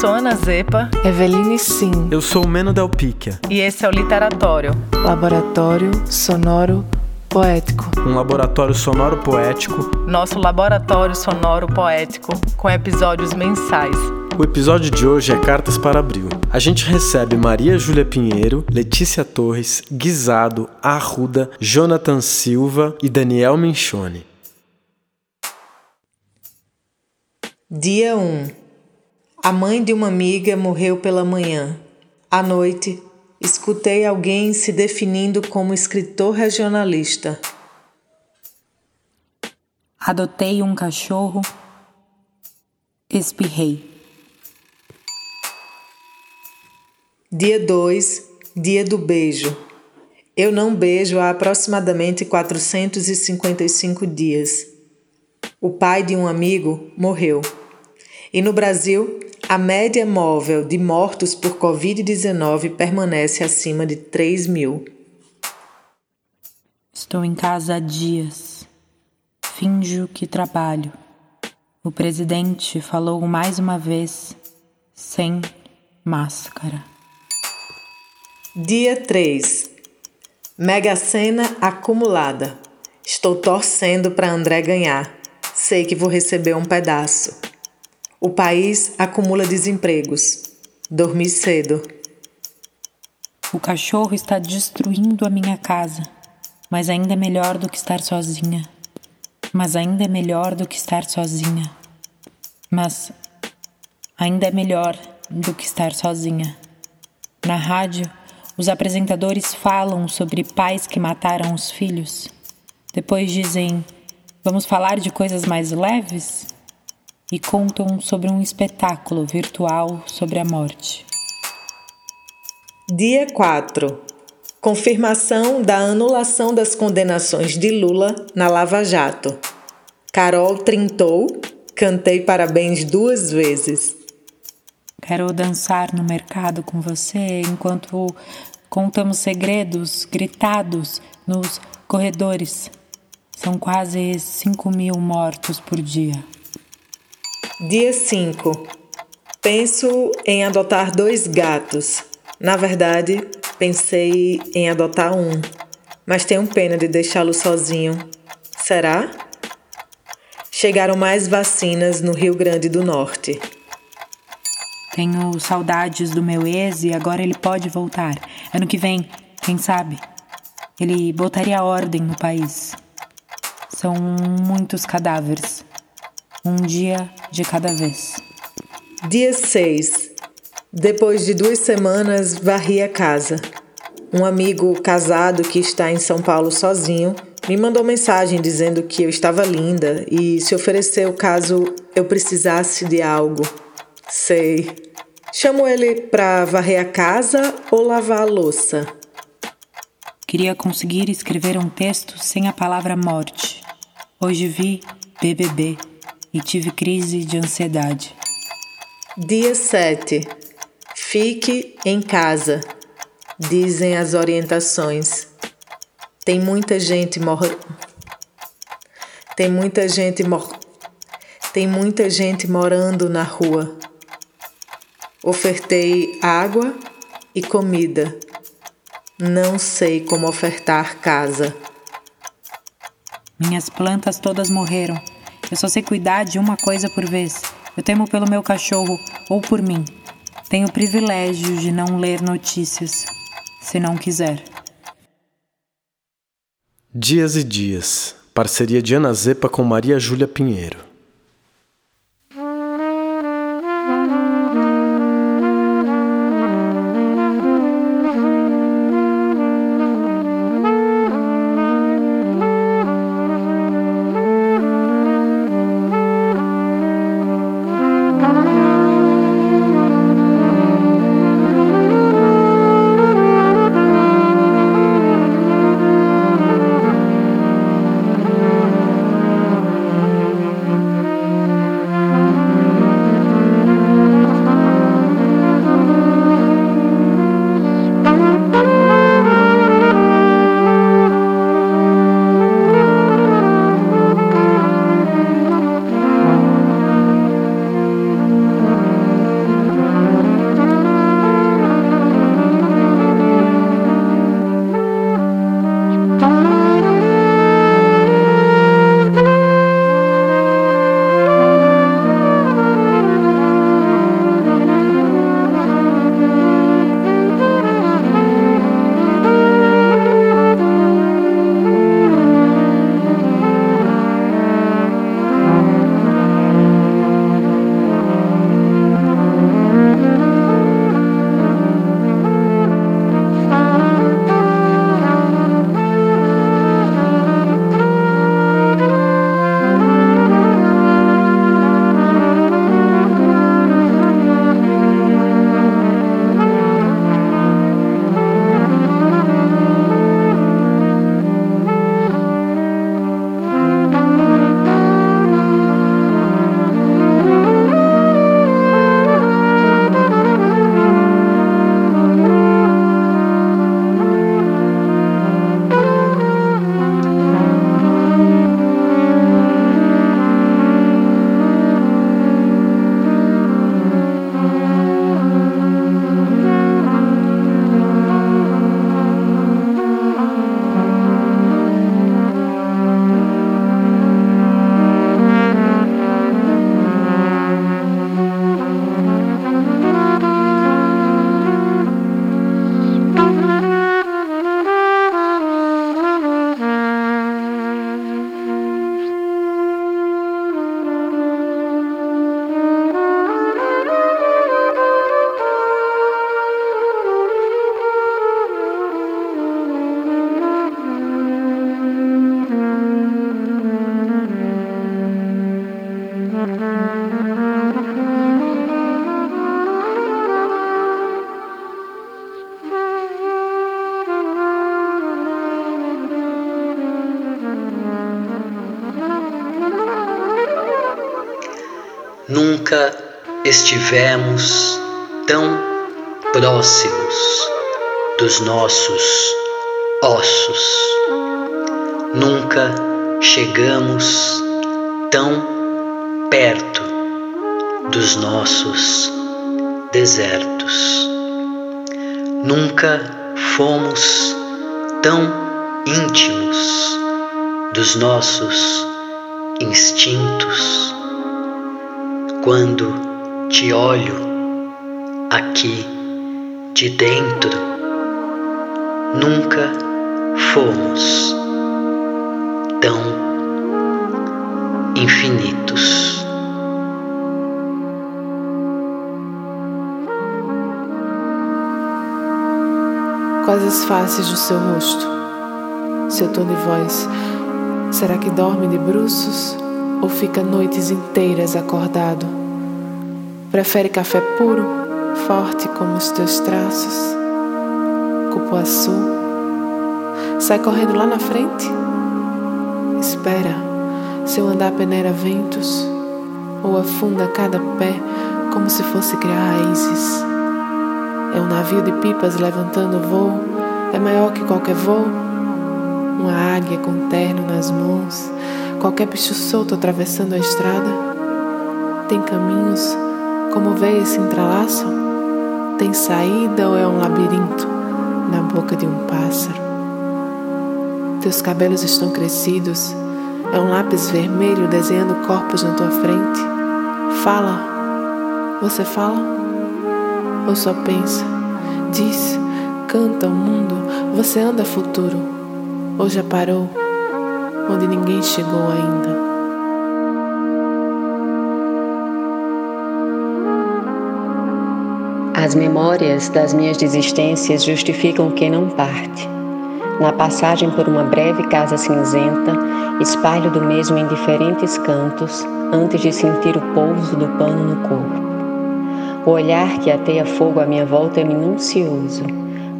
sou Ana Zepa. Eveline Sim. Eu sou o Meno Del Picchia. E esse é o Literatório. Laboratório Sonoro Poético. Um laboratório sonoro poético. Nosso laboratório sonoro poético, com episódios mensais. O episódio de hoje é Cartas para Abril. A gente recebe Maria Júlia Pinheiro, Letícia Torres, Guisado, Arruda, Jonathan Silva e Daniel Minchone. Dia 1 A mãe de uma amiga morreu pela manhã. À noite, escutei alguém se definindo como escritor regionalista. Adotei um cachorro, espirrei. Dia 2 Dia do beijo. Eu não beijo há aproximadamente 455 dias. O pai de um amigo morreu. E no Brasil, a média móvel de mortos por Covid-19 permanece acima de 3 mil. Estou em casa há dias. Finjo que trabalho. O presidente falou mais uma vez, sem máscara. Dia 3 Mega Sena acumulada. Estou torcendo para André ganhar. Sei que vou receber um pedaço. O país acumula desempregos. Dormi cedo. O cachorro está destruindo a minha casa, mas ainda é melhor do que estar sozinha. Mas ainda é melhor do que estar sozinha. Mas ainda é melhor do que estar sozinha. Na rádio, os apresentadores falam sobre pais que mataram os filhos. Depois dizem: Vamos falar de coisas mais leves? E contam sobre um espetáculo virtual sobre a morte. Dia 4 Confirmação da anulação das condenações de Lula na Lava Jato. Carol trintou, cantei parabéns duas vezes. Quero dançar no mercado com você enquanto contamos segredos gritados nos corredores. São quase 5 mil mortos por dia. Dia 5. Penso em adotar dois gatos. Na verdade, pensei em adotar um, mas tenho pena de deixá-lo sozinho. Será? Chegaram mais vacinas no Rio Grande do Norte. Tenho saudades do meu ex e agora ele pode voltar. Ano que vem, quem sabe? Ele botaria ordem no país. São muitos cadáveres um dia de cada vez. Dia 6. Depois de duas semanas, varri a casa. Um amigo casado que está em São Paulo sozinho me mandou mensagem dizendo que eu estava linda e se ofereceu caso eu precisasse de algo. Sei. Chamo ele para varrer a casa ou lavar a louça. Queria conseguir escrever um texto sem a palavra morte. Hoje vi BBB e tive crise de ansiedade. Dia 7. Fique em casa, dizem as orientações. Tem muita gente mor... Tem muita gente mor... Tem muita gente morando na rua. Ofertei água e comida. Não sei como ofertar casa. Minhas plantas todas morreram eu só sei cuidar de uma coisa por vez. Eu temo pelo meu cachorro ou por mim. Tenho o privilégio de não ler notícias, se não quiser. Dias e Dias. Parceria de Ana Zepa com Maria Júlia Pinheiro. Nunca estivemos tão próximos dos nossos ossos. Nunca chegamos tão perto dos nossos desertos. Nunca fomos tão íntimos dos nossos instintos quando te olho aqui de dentro, nunca fomos tão infinitos. Quais as faces do seu rosto? Seu tom de voz, será que dorme de bruços ou fica noites inteiras acordado? Prefere café puro, forte como os teus traços? Cupuaçu? Sai correndo lá na frente? Espera, seu andar peneira ventos ou afunda cada pé como se fosse criar raízes. É um navio de pipas levantando voo, é maior que qualquer voo. Uma águia com terno nas mãos, qualquer bicho solto atravessando a estrada? Tem caminhos como veias se entrelaçam? Tem saída ou é um labirinto na boca de um pássaro? Teus cabelos estão crescidos, é um lápis vermelho desenhando corpos na tua frente. Fala, você fala? Ou só pensa? Diz, canta ao mundo, você anda futuro, ou já parou? Onde ninguém chegou ainda. As memórias das minhas desistências justificam quem não parte. Na passagem por uma breve casa cinzenta, espalho do mesmo em diferentes cantos, antes de sentir o pouso do pano no corpo. O olhar que ateia fogo à minha volta é minucioso.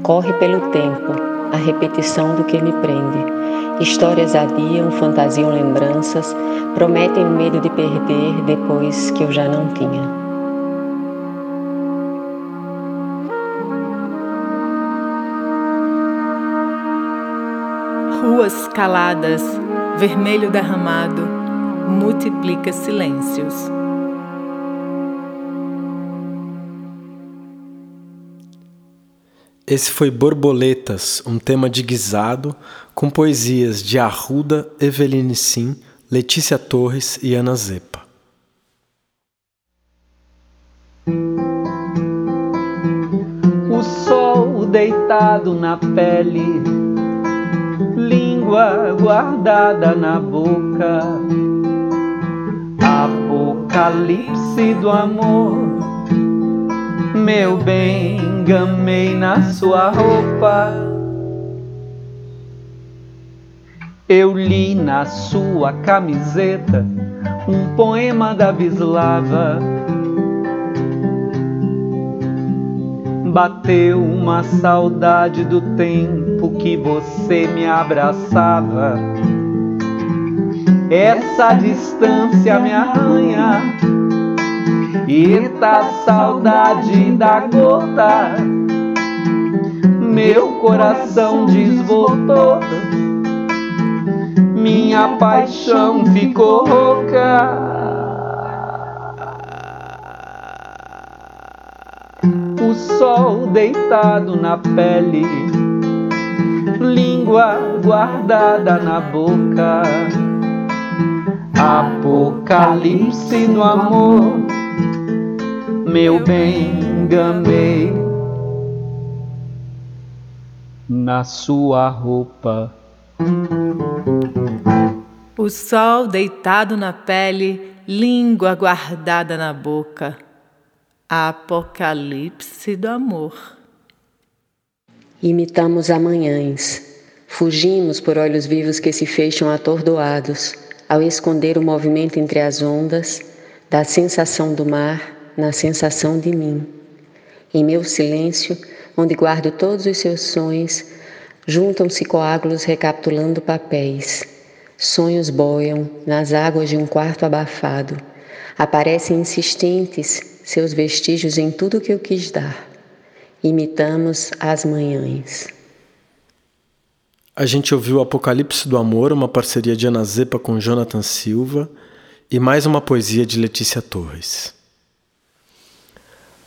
Corre pelo tempo, a repetição do que me prende Histórias adiam, fantasiam lembranças, prometem o medo de perder depois que eu já não tinha. Ruas caladas, vermelho derramado, multiplica silêncios. Esse foi Borboletas, um tema de guisado, com poesias de Arruda, Eveline Sim, Letícia Torres e Ana Zepa. O sol deitado na pele, língua guardada na boca, apocalipse do amor meu bem, gamei na sua roupa. Eu li na sua camiseta um poema da Bislava. Bateu uma saudade do tempo que você me abraçava. Essa distância me arranha Eita saudade da gota, meu coração desvoltou, minha paixão ficou rouca. O sol deitado na pele, língua guardada na boca. Apocalipse do amor meu bem, gamei na sua roupa. O sol deitado na pele, língua guardada na boca. Apocalipse do amor. Imitamos amanhãs, fugimos por olhos vivos que se fecham atordoados, ao esconder o movimento entre as ondas da sensação do mar na sensação de mim. Em meu silêncio, onde guardo todos os seus sonhos, juntam-se coágulos recapitulando papéis. Sonhos boiam nas águas de um quarto abafado. Aparecem insistentes seus vestígios em tudo que eu quis dar. Imitamos as manhãs. A gente ouviu Apocalipse do Amor, uma parceria de Ana Zepa com Jonathan Silva, e mais uma poesia de Letícia Torres.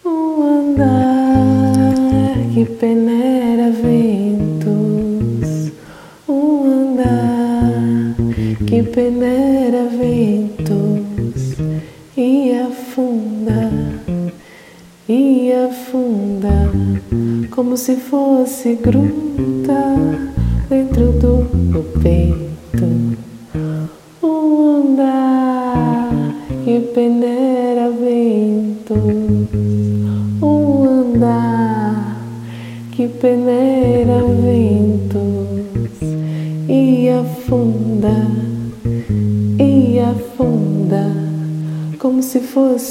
Um andar que peneira peneira ventos e afunda, e afunda, como se fosse gruta dentro do peito.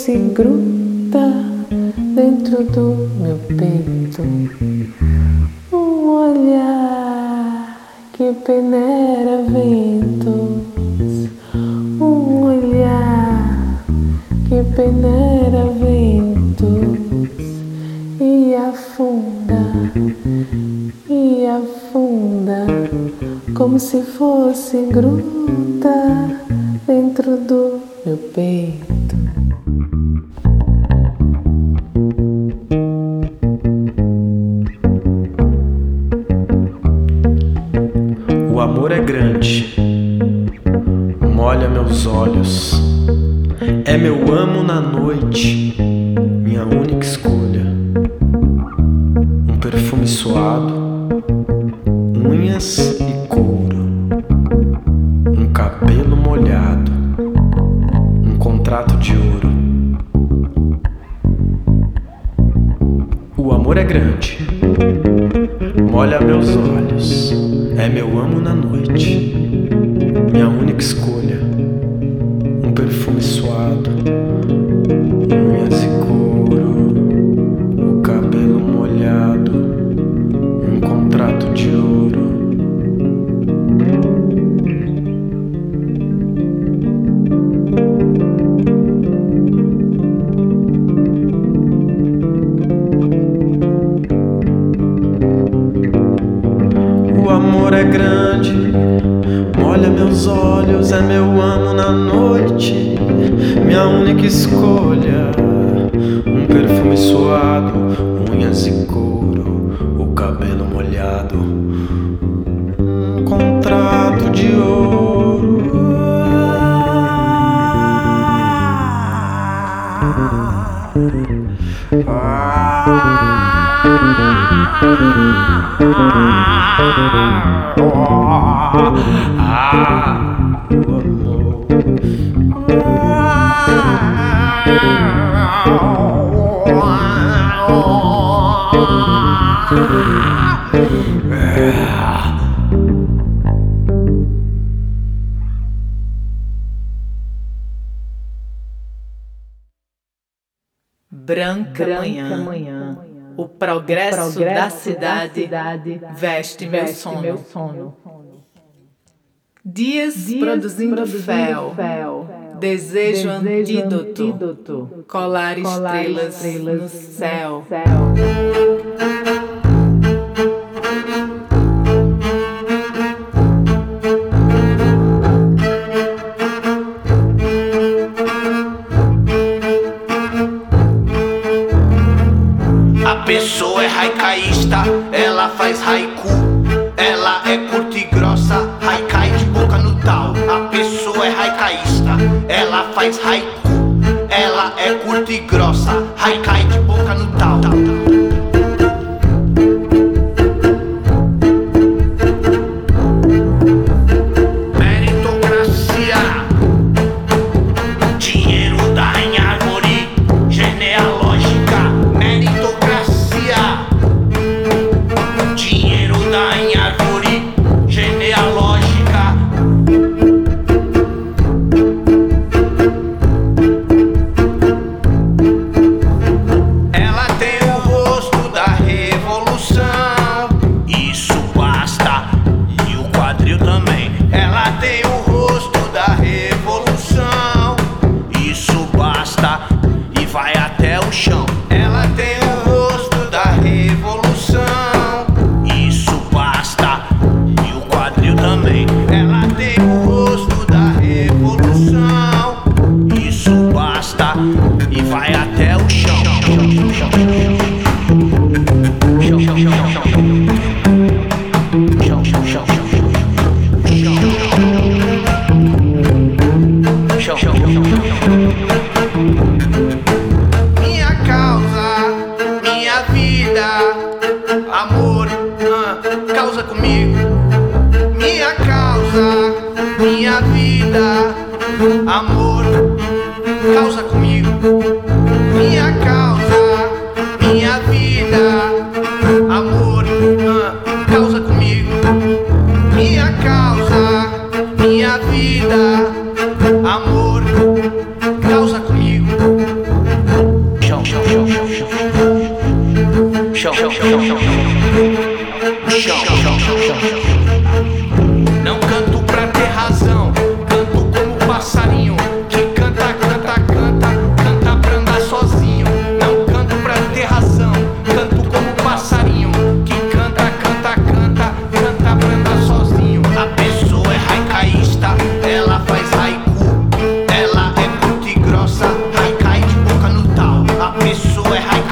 Fosse gruta dentro do meu peito. Um olhar que peneira ventos, um olhar que peneira ventos e afunda, e afunda, como se fosse gruta dentro do meu peito. Molha meus olhos, é meu amo na noite, minha única escolha. Perfume suado, unhas Branca, Branca manhã, manhã, o progresso, o progresso da, cidade da, cidade veste, meu, sono. meu sono. Dias, Dias produzindo, produzindo fel, fel, desejo, desejo antídoto, antídoto, colar, colar estrelas, estrelas no céu. No céu. faz haiku, ela é curta e grossa, haikai de boca no tal. A pessoa é haikaísta, ela faz haiku, ela é curta e grossa, haikai de boca no tal. tal, tal. Amor, causa comigo. Chão, chão, chão, chão, chão. Chão, chão, chão, chão, chão. Chão, chão, chão, chão, chão. Não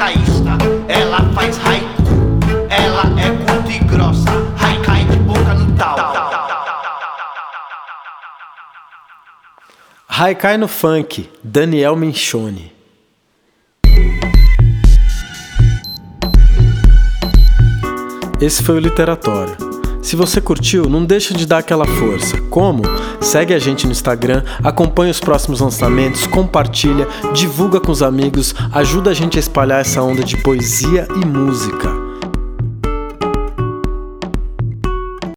haikai,ista, ela faz haiku, ela é curta e grossa, haikai de boca no tal. Haikai no Funk, Daniel Minchone. Esse foi o Literatório. Se você curtiu, não deixa de dar aquela força. Como? Segue a gente no Instagram, acompanha os próximos lançamentos, compartilha, divulga com os amigos, ajuda a gente a espalhar essa onda de poesia e música.